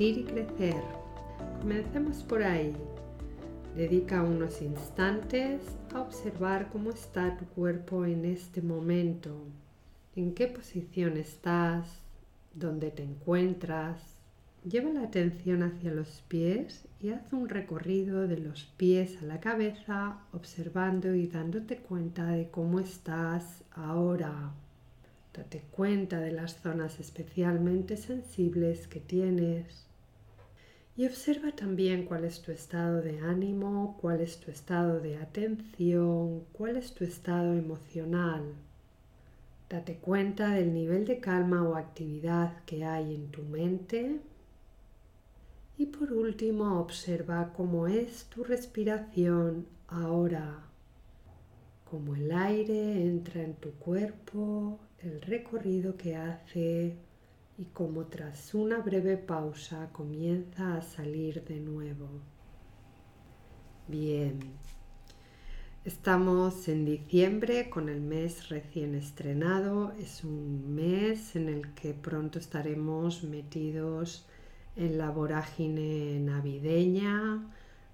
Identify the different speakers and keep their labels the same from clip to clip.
Speaker 1: y crecer. Comencemos por ahí. Dedica unos instantes a observar cómo está tu cuerpo en este momento, en qué posición estás, dónde te encuentras. Lleva la atención hacia los pies y haz un recorrido de los pies a la cabeza observando y dándote cuenta de cómo estás ahora. Date cuenta de las zonas especialmente sensibles que tienes. Y observa también cuál es tu estado de ánimo, cuál es tu estado de atención, cuál es tu estado emocional. Date cuenta del nivel de calma o actividad que hay en tu mente. Y por último, observa cómo es tu respiración ahora, cómo el aire entra en tu cuerpo, el recorrido que hace y cómo tras una breve pausa comienza a salir de nuevo. Bien, estamos en diciembre con el mes recién estrenado. Es un mes en el que pronto estaremos metidos en la vorágine navideña,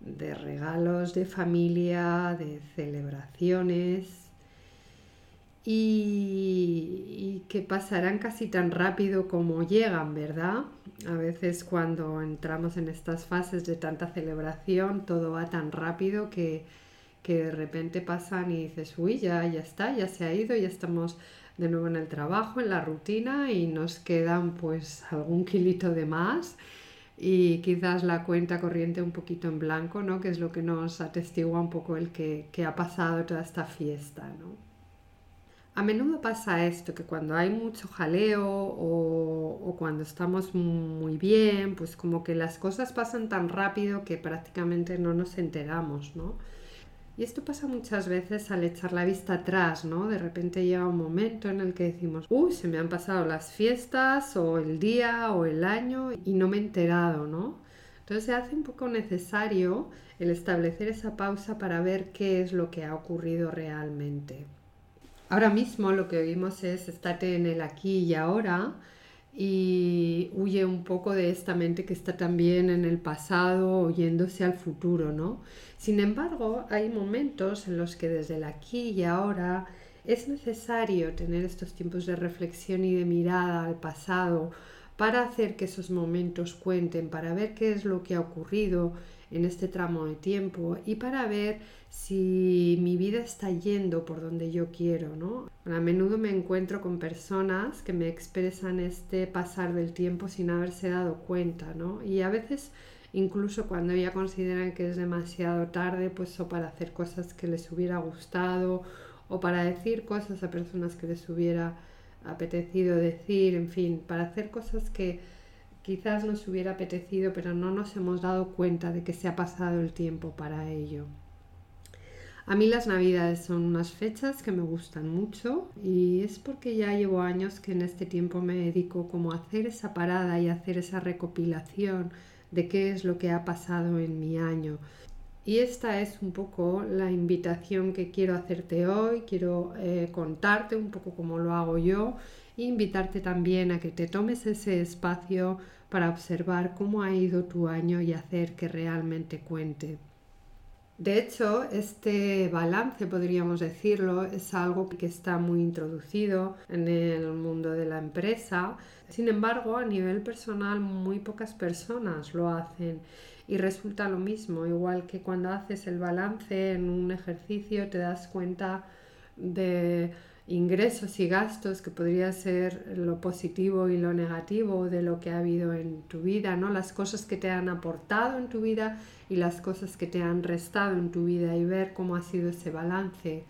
Speaker 1: de regalos de familia, de celebraciones y, que pasarán casi tan rápido como llegan, ¿verdad? A veces cuando entramos en estas fases de tanta celebración, todo va tan rápido que, que de repente pasan y dices, uy, ya, ya está, ya se ha ido, ya estamos de nuevo en el trabajo, en la rutina y nos quedan pues algún kilito de más y quizás la cuenta corriente un poquito en blanco, ¿no? Que es lo que nos atestigua un poco el que, que ha pasado toda esta fiesta, ¿no? A menudo pasa esto, que cuando hay mucho jaleo o, cuando estamos muy bien, pues como que las cosas pasan tan rápido que prácticamente no nos enteramos, ¿no? Y esto pasa muchas veces al echar la vista atrás, ¿no? De repente llega un momento en el que decimos, uy, se me han pasado las fiestas o el día o el año y no me he enterado, ¿no? Entonces se hace un poco necesario el establecer esa pausa para ver qué es lo que ha ocurrido realmente. Ahora mismo lo que oímos es estate en el aquí y ahora y huye un poco de esta mente que está también en el pasado oyéndose al futuro, ¿no? Sin embargo, hay momentos en los que desde el aquí y ahora es necesario tener estos tiempos de reflexión y de mirada al pasado para hacer que esos momentos cuenten, para ver qué es lo que ha ocurrido en este tramo de tiempo y para ver si mi vida está yendo por donde yo quiero, ¿no? A menudo me encuentro con personas que me expresan este pasar del tiempo sin haberse dado cuenta, ¿no? Y a veces incluso cuando ya consideran que es demasiado tarde, pues o para hacer cosas que les hubiera gustado o para decir cosas a personas que les hubiera apetecido decir, en fin, para hacer cosas que quizás nos hubiera apetecido, pero no nos hemos dado cuenta de que se ha pasado el tiempo para ello. A mí las navidades son unas fechas que me gustan mucho y es porque ya llevo años que en este tiempo me dedico como a hacer esa parada y hacer esa recopilación de qué es lo que ha pasado en mi año. Y esta es un poco la invitación que quiero hacerte hoy, quiero eh, contarte un poco cómo lo hago yo e invitarte también a que te tomes ese espacio para observar cómo ha ido tu año y hacer que realmente cuente. De hecho, este balance, podríamos decirlo, es algo que está muy introducido en el mundo de la empresa. Sin embargo, a nivel personal, muy pocas personas lo hacen. Y resulta lo mismo, igual que cuando haces el balance en un ejercicio, te das cuenta de ingresos y gastos, que podría ser lo positivo y lo negativo de lo que ha habido en tu vida, ¿no? Las cosas que te han aportado en tu vida y las cosas que te han restado en tu vida y ver cómo ha sido ese balance.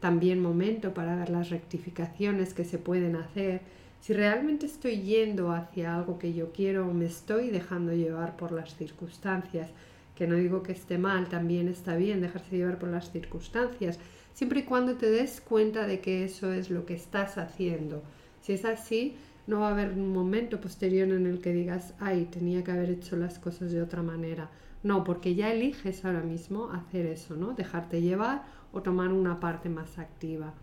Speaker 1: También momento para ver las rectificaciones que se pueden hacer. Si realmente estoy yendo hacia algo que yo quiero o me estoy dejando llevar por las circunstancias, que no digo que esté mal, también está bien dejarse llevar por las circunstancias, siempre y cuando te des cuenta de que eso es lo que estás haciendo. Si es así, no va a haber un momento posterior en el que digas, ay, tenía que haber hecho las cosas de otra manera. No, porque ya eliges ahora mismo hacer eso, ¿no? Dejarte llevar o tomar una parte más activa.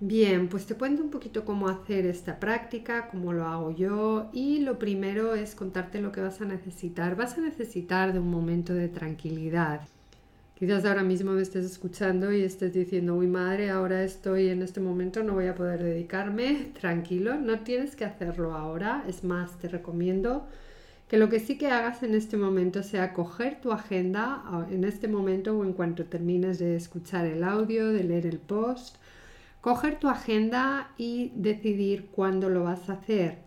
Speaker 1: Bien, pues te cuento un poquito cómo hacer esta práctica, cómo lo hago yo y lo primero es contarte lo que vas a necesitar. Vas a necesitar de un momento de tranquilidad. Quizás ahora mismo me estés escuchando y estés diciendo, uy madre, ahora estoy en este momento, no voy a poder dedicarme. Tranquilo, no tienes que hacerlo ahora. Es más, te recomiendo que lo que sí que hagas en este momento sea coger tu agenda en este momento o en cuanto termines de escuchar el audio, de leer el post coger tu agenda y decidir cuándo lo vas a hacer.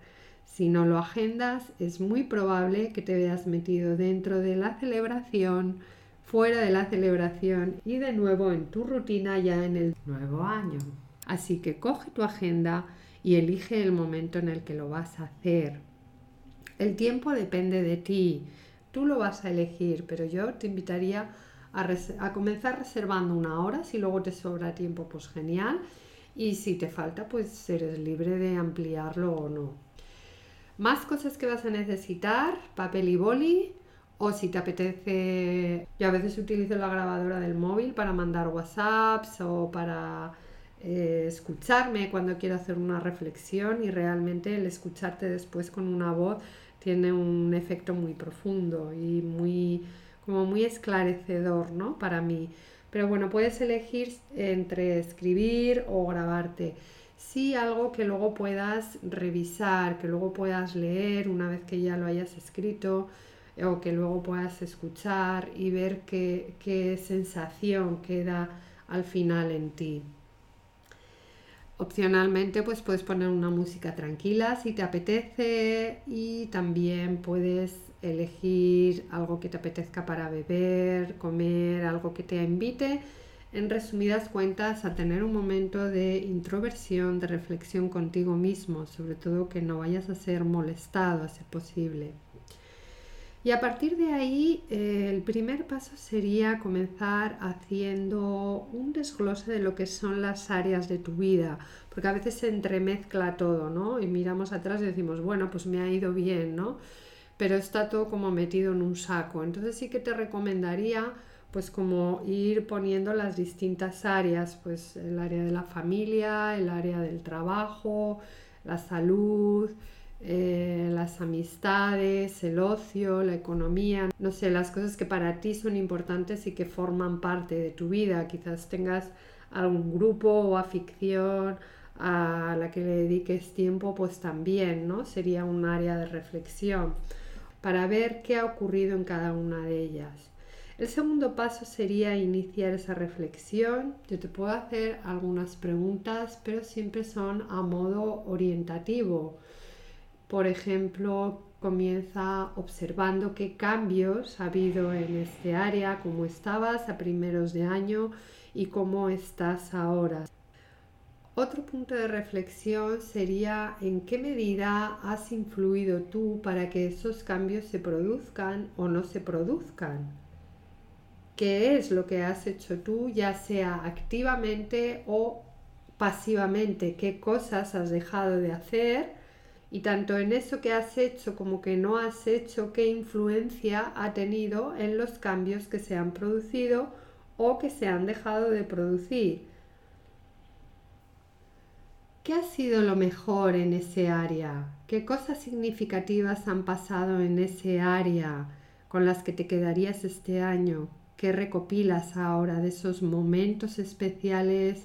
Speaker 1: Si no lo agendas, es muy probable que te veas metido dentro de la celebración, fuera de la celebración y de nuevo en tu rutina ya en el nuevo año. Así que coge tu agenda y elige el momento en el que lo vas a hacer. El tiempo depende de ti, tú lo vas a elegir, pero yo te invitaría a, comenzar reservando una hora, si luego te sobra tiempo, pues genial y si te falta, pues eres libre de ampliarlo o no. Más cosas que vas a necesitar, papel y boli, o si te apetece, yo a veces utilizo la grabadora del móvil para mandar WhatsApps o para eh, escucharme cuando quiero hacer una reflexión y realmente el escucharte después con una voz tiene un efecto muy profundo y muy como muy esclarecedor, ¿no? Para mí. Pero bueno, puedes elegir entre escribir o grabarte. Sí, algo que luego puedas revisar, que luego puedas leer una vez que ya lo hayas escrito o que luego puedas escuchar y ver qué, qué sensación queda al final en ti. Opcionalmente pues puedes poner una música tranquila si te apetece y también puedes elegir algo que te apetezca para beber, comer, algo que te invite, en resumidas cuentas, a tener un momento de introversión, de reflexión contigo mismo, sobre todo que no vayas a ser molestado a ser posible. Y a partir de ahí, eh, el primer paso sería comenzar haciendo un desglose de lo que son las áreas de tu vida, porque a veces se entremezcla todo, ¿no? Y miramos atrás y decimos, bueno, pues me ha ido bien, ¿no? Pero está todo como metido en un saco. Entonces sí que te recomendaría pues como ir poniendo las distintas áreas, pues el área de la familia, el área del trabajo, la salud, eh, las amistades, el ocio, la economía, no sé, las cosas que para ti son importantes y que forman parte de tu vida. Quizás tengas algún grupo o afición a la que le dediques tiempo, pues también, ¿no? Sería un área de reflexión para ver qué ha ocurrido en cada una de ellas. El segundo paso sería iniciar esa reflexión. Yo te puedo hacer algunas preguntas, pero siempre son a modo orientativo por ejemplo, comienza observando qué cambios ha habido en este área, cómo estabas a primeros de año y cómo estás ahora. Otro punto de reflexión sería en qué medida has influido tú para que esos cambios se produzcan o no se produzcan. ¿Qué es lo que has hecho tú, ya sea activamente o pasivamente? ¿Qué cosas has dejado de hacer? Y tanto en eso que has hecho como que no has hecho, qué influencia ha tenido en los cambios que se han producido o que se han dejado de producir. ¿Qué ha sido lo mejor en ese área? ¿Qué cosas significativas han pasado en ese área con las que te quedarías este año? ¿Qué recopilas ahora de esos momentos especiales,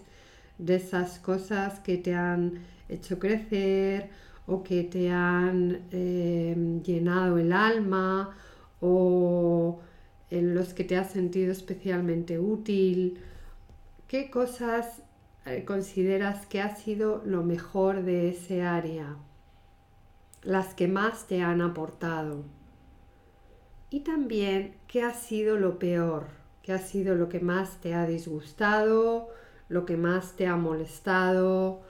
Speaker 1: de esas cosas que te han hecho crecer o que te han eh, llenado el alma o en los que te has sentido especialmente útil. ¿Qué cosas consideras que ha sido lo mejor de ese área? Las que más te han aportado. Y también qué ha sido lo peor, qué ha sido lo que más te ha disgustado, lo que más te ha molestado,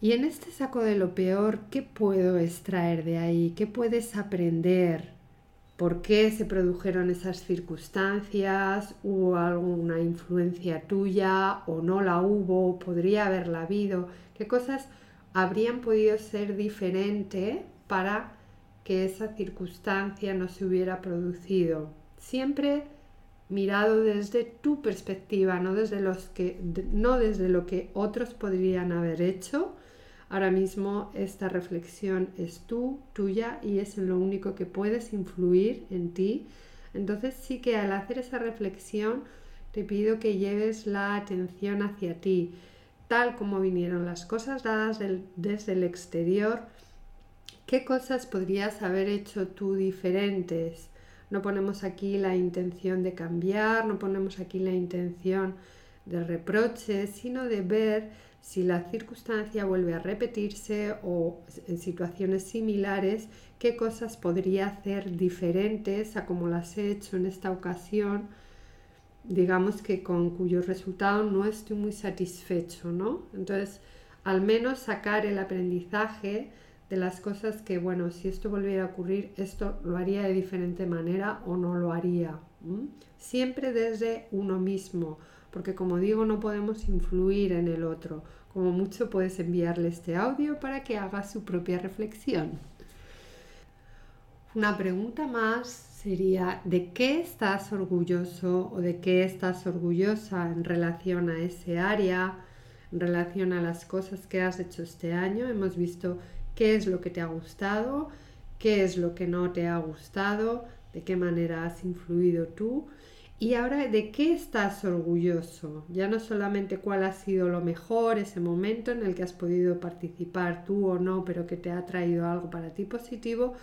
Speaker 1: y en este saco de lo peor, ¿qué puedo extraer de ahí? ¿Qué puedes aprender? ¿Por qué se produjeron esas circunstancias? ¿Hubo alguna influencia tuya o no la hubo? ¿Podría haberla habido? ¿Qué cosas habrían podido ser diferente para que esa circunstancia no se hubiera producido? Siempre mirado desde tu perspectiva, no desde, los que, no desde lo que otros podrían haber hecho. Ahora mismo esta reflexión es tú, tuya y es lo único que puedes influir en ti. Entonces sí que al hacer esa reflexión te pido que lleves la atención hacia ti, tal como vinieron las cosas dadas desde el exterior. ¿Qué cosas podrías haber hecho tú diferentes? No ponemos aquí la intención de cambiar, no ponemos aquí la intención de reproche, sino de ver si la circunstancia vuelve a repetirse o en situaciones similares, qué cosas podría hacer diferentes a como las he hecho en esta ocasión, digamos que con cuyo resultado no estoy muy satisfecho, ¿no? Entonces, al menos sacar el aprendizaje de las cosas que, bueno, si esto volviera a ocurrir, esto lo haría de diferente manera o no lo haría. Siempre desde uno mismo, porque como digo, no podemos influir en el otro. Como mucho puedes enviarle este audio para que haga su propia reflexión. Una pregunta más sería, ¿de qué estás orgulloso o de qué estás orgullosa en relación a ese área, en relación a las cosas que has hecho este año? Hemos visto qué es lo que te ha gustado, qué es lo que no te ha gustado, de qué manera has influido tú y ahora de qué estás orgulloso. Ya no solamente cuál ha sido lo mejor, ese momento en el que has podido participar tú o no, pero que te ha traído algo para ti positivo,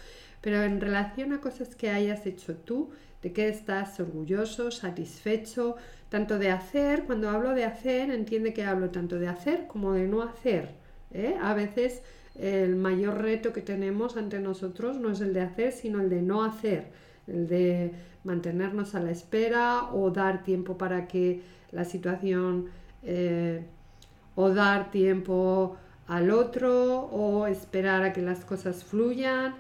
Speaker 1: pero en relación a cosas que hayas hecho tú, de qué estás orgulloso, satisfecho, tanto de hacer, cuando hablo de hacer, entiende que hablo tanto de hacer como de no hacer. ¿eh? A veces el mayor reto que tenemos ante nosotros no es el de hacer, sino el de no hacer, el de mantenernos a la espera o dar tiempo para que la situación eh, o dar tiempo al otro o esperar a que las cosas fluyan.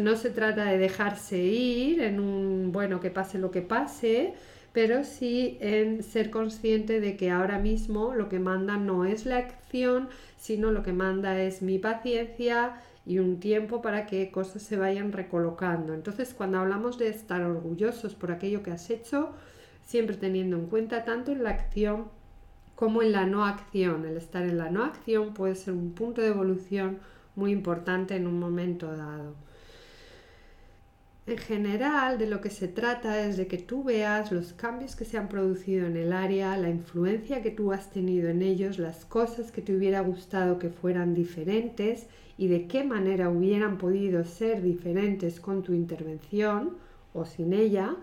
Speaker 1: No se trata de dejarse ir en un bueno que pase lo que pase, pero sí en ser consciente de que ahora mismo lo que manda no es la acción, sino lo que manda es mi paciencia y un tiempo para que cosas se vayan recolocando. Entonces, cuando hablamos de estar orgullosos por aquello que has hecho, siempre teniendo en cuenta tanto en la acción como en la no acción. El estar en la no acción puede ser un punto de evolución muy importante en un momento dado. En general, de lo que se trata es de que tú veas los cambios que se han producido en el área, la influencia que tú has tenido en ellos, las cosas que te hubiera gustado que fueran diferentes y de qué manera hubieran podido ser diferentes con tu intervención o sin ella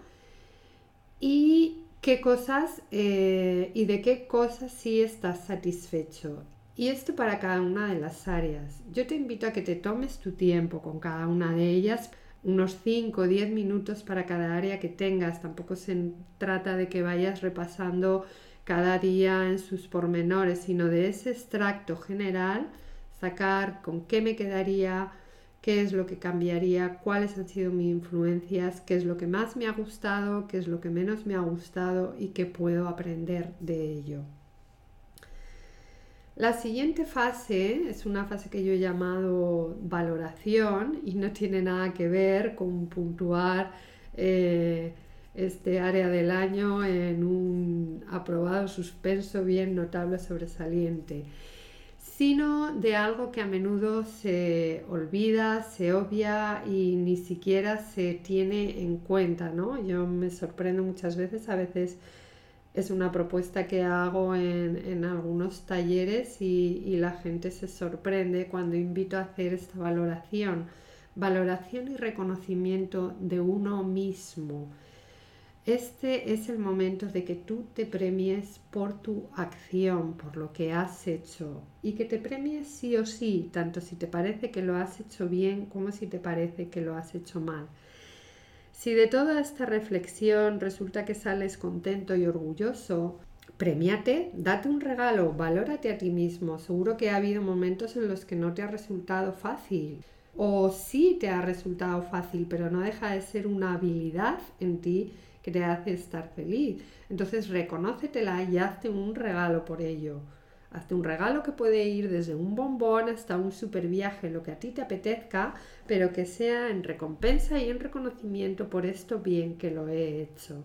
Speaker 1: y qué cosas eh, y de qué cosas sí estás satisfecho. Y esto para cada una de las áreas. Yo te invito a que te tomes tu tiempo con cada una de ellas unos 5 o 10 minutos para cada área que tengas. Tampoco se trata de que vayas repasando cada día en sus pormenores, sino de ese extracto general, sacar con qué me quedaría, qué es lo que cambiaría, cuáles han sido mis influencias, qué es lo que más me ha gustado, qué es lo que menos me ha gustado y qué puedo aprender de ello. La siguiente fase es una fase que yo he llamado valoración y no tiene nada que ver con puntuar eh, este área del año en un aprobado, suspenso, bien notable, sobresaliente, sino de algo que a menudo se olvida, se obvia y ni siquiera se tiene en cuenta, ¿no? Yo me sorprendo muchas veces, a veces es una propuesta que hago en, algunos talleres y, la gente se sorprende cuando invito a hacer esta valoración. Valoración y reconocimiento de uno mismo. Este es el momento de que tú te premies por tu acción, por lo que has hecho y que te premies sí o sí, tanto si te parece que lo has hecho bien como si te parece que lo has hecho mal. Si de toda esta reflexión resulta que sales contento y orgulloso, premiate, date un regalo, valórate a ti mismo. Seguro que ha habido momentos en los que no te ha resultado fácil. O sí te ha resultado fácil, pero no deja de ser una habilidad en ti que te hace estar feliz. Entonces reconócetela y hazte un regalo por ello. Hazte un regalo que puede ir desde un bombón hasta un super viaje, lo que a ti te apetezca, pero que sea en recompensa y en reconocimiento por esto bien que lo he hecho.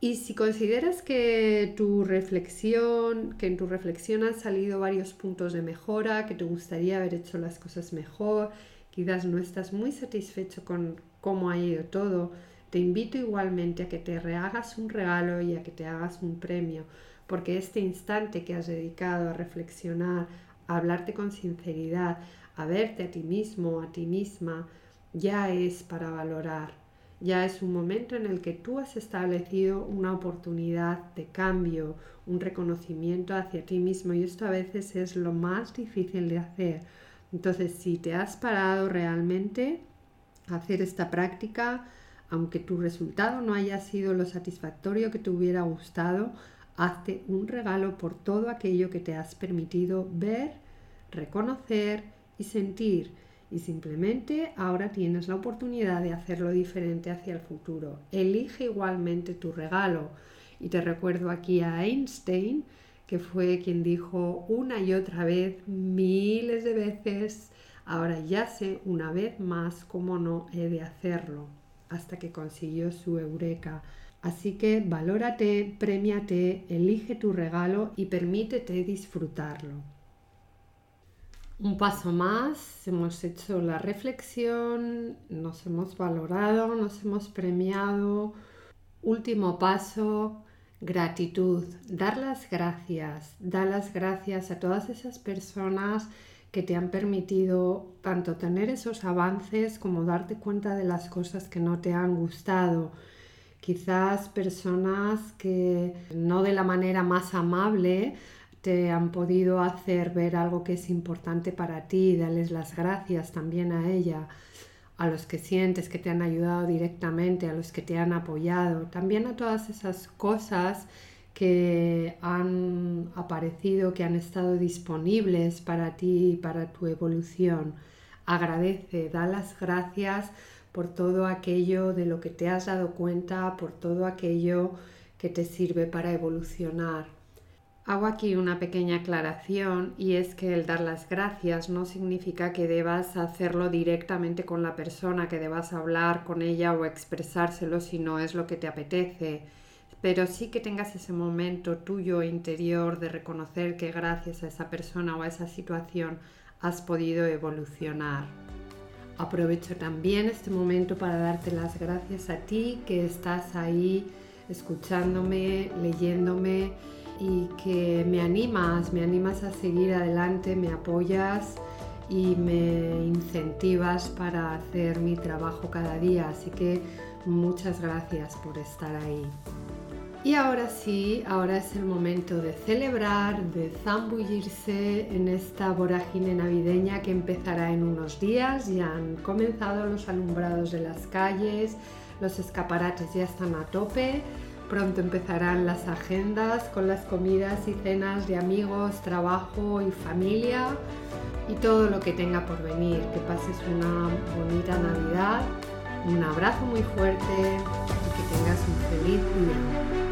Speaker 1: Y si consideras que tu reflexión, que en tu reflexión han salido varios puntos de mejora, que te gustaría haber hecho las cosas mejor, quizás no estás muy satisfecho con cómo ha ido todo, te invito igualmente a que te rehagas un regalo y a que te hagas un premio, porque este instante que has dedicado a reflexionar, a hablarte con sinceridad, a verte a ti mismo, a ti misma, ya es para valorar ya es un momento en el que tú has establecido una oportunidad de cambio, un reconocimiento hacia ti mismo y esto a veces es lo más difícil de hacer. Entonces, si te has parado realmente a hacer esta práctica, aunque tu resultado no haya sido lo satisfactorio que te hubiera gustado, hazte un regalo por todo aquello que te has permitido ver, reconocer y sentir y simplemente ahora tienes la oportunidad de hacerlo diferente hacia el futuro. Elige igualmente tu regalo. Y te recuerdo aquí a Einstein, que fue quien dijo una y otra vez, miles de veces, ahora ya sé una vez más cómo no he de hacerlo, hasta que consiguió su eureka. Así que valórate, premiate, elige tu regalo y permítete disfrutarlo. Un paso más, hemos hecho la reflexión, nos hemos valorado, nos hemos premiado. Último paso, gratitud, dar las gracias, dar las gracias a todas esas personas que te han permitido tanto tener esos avances como darte cuenta de las cosas que no te han gustado. Quizás personas que no de la manera más amable te han podido hacer ver algo que es importante para ti, darles las gracias también a ella, a los que sientes que te han ayudado directamente, a los que te han apoyado, también a todas esas cosas que han aparecido, que han estado disponibles para ti y para tu evolución. Agradece, da las gracias por todo aquello de lo que te has dado cuenta, por todo aquello que te sirve para evolucionar. Hago aquí una pequeña aclaración y es que el dar las gracias no significa que debas hacerlo directamente con la persona, que debas hablar con ella o expresárselo si no es lo que te apetece, pero sí que tengas ese momento tuyo interior de reconocer que gracias a esa persona o a esa situación has podido evolucionar. Aprovecho también este momento para darte las gracias a ti que estás ahí escuchándome, leyéndome y que me animas, me animas a seguir adelante, me apoyas y me incentivas para hacer mi trabajo cada día. Así que muchas gracias por estar ahí. Y ahora sí, ahora es el momento de celebrar, de zambullirse en esta vorágine navideña que empezará en unos días. Ya han comenzado los alumbrados de las calles, los escaparates ya están a tope. Pronto empezarán las agendas con las comidas y cenas de amigos, trabajo y familia y todo lo que tenga por venir. Que pases una bonita Navidad, un abrazo muy fuerte y que tengas un feliz día.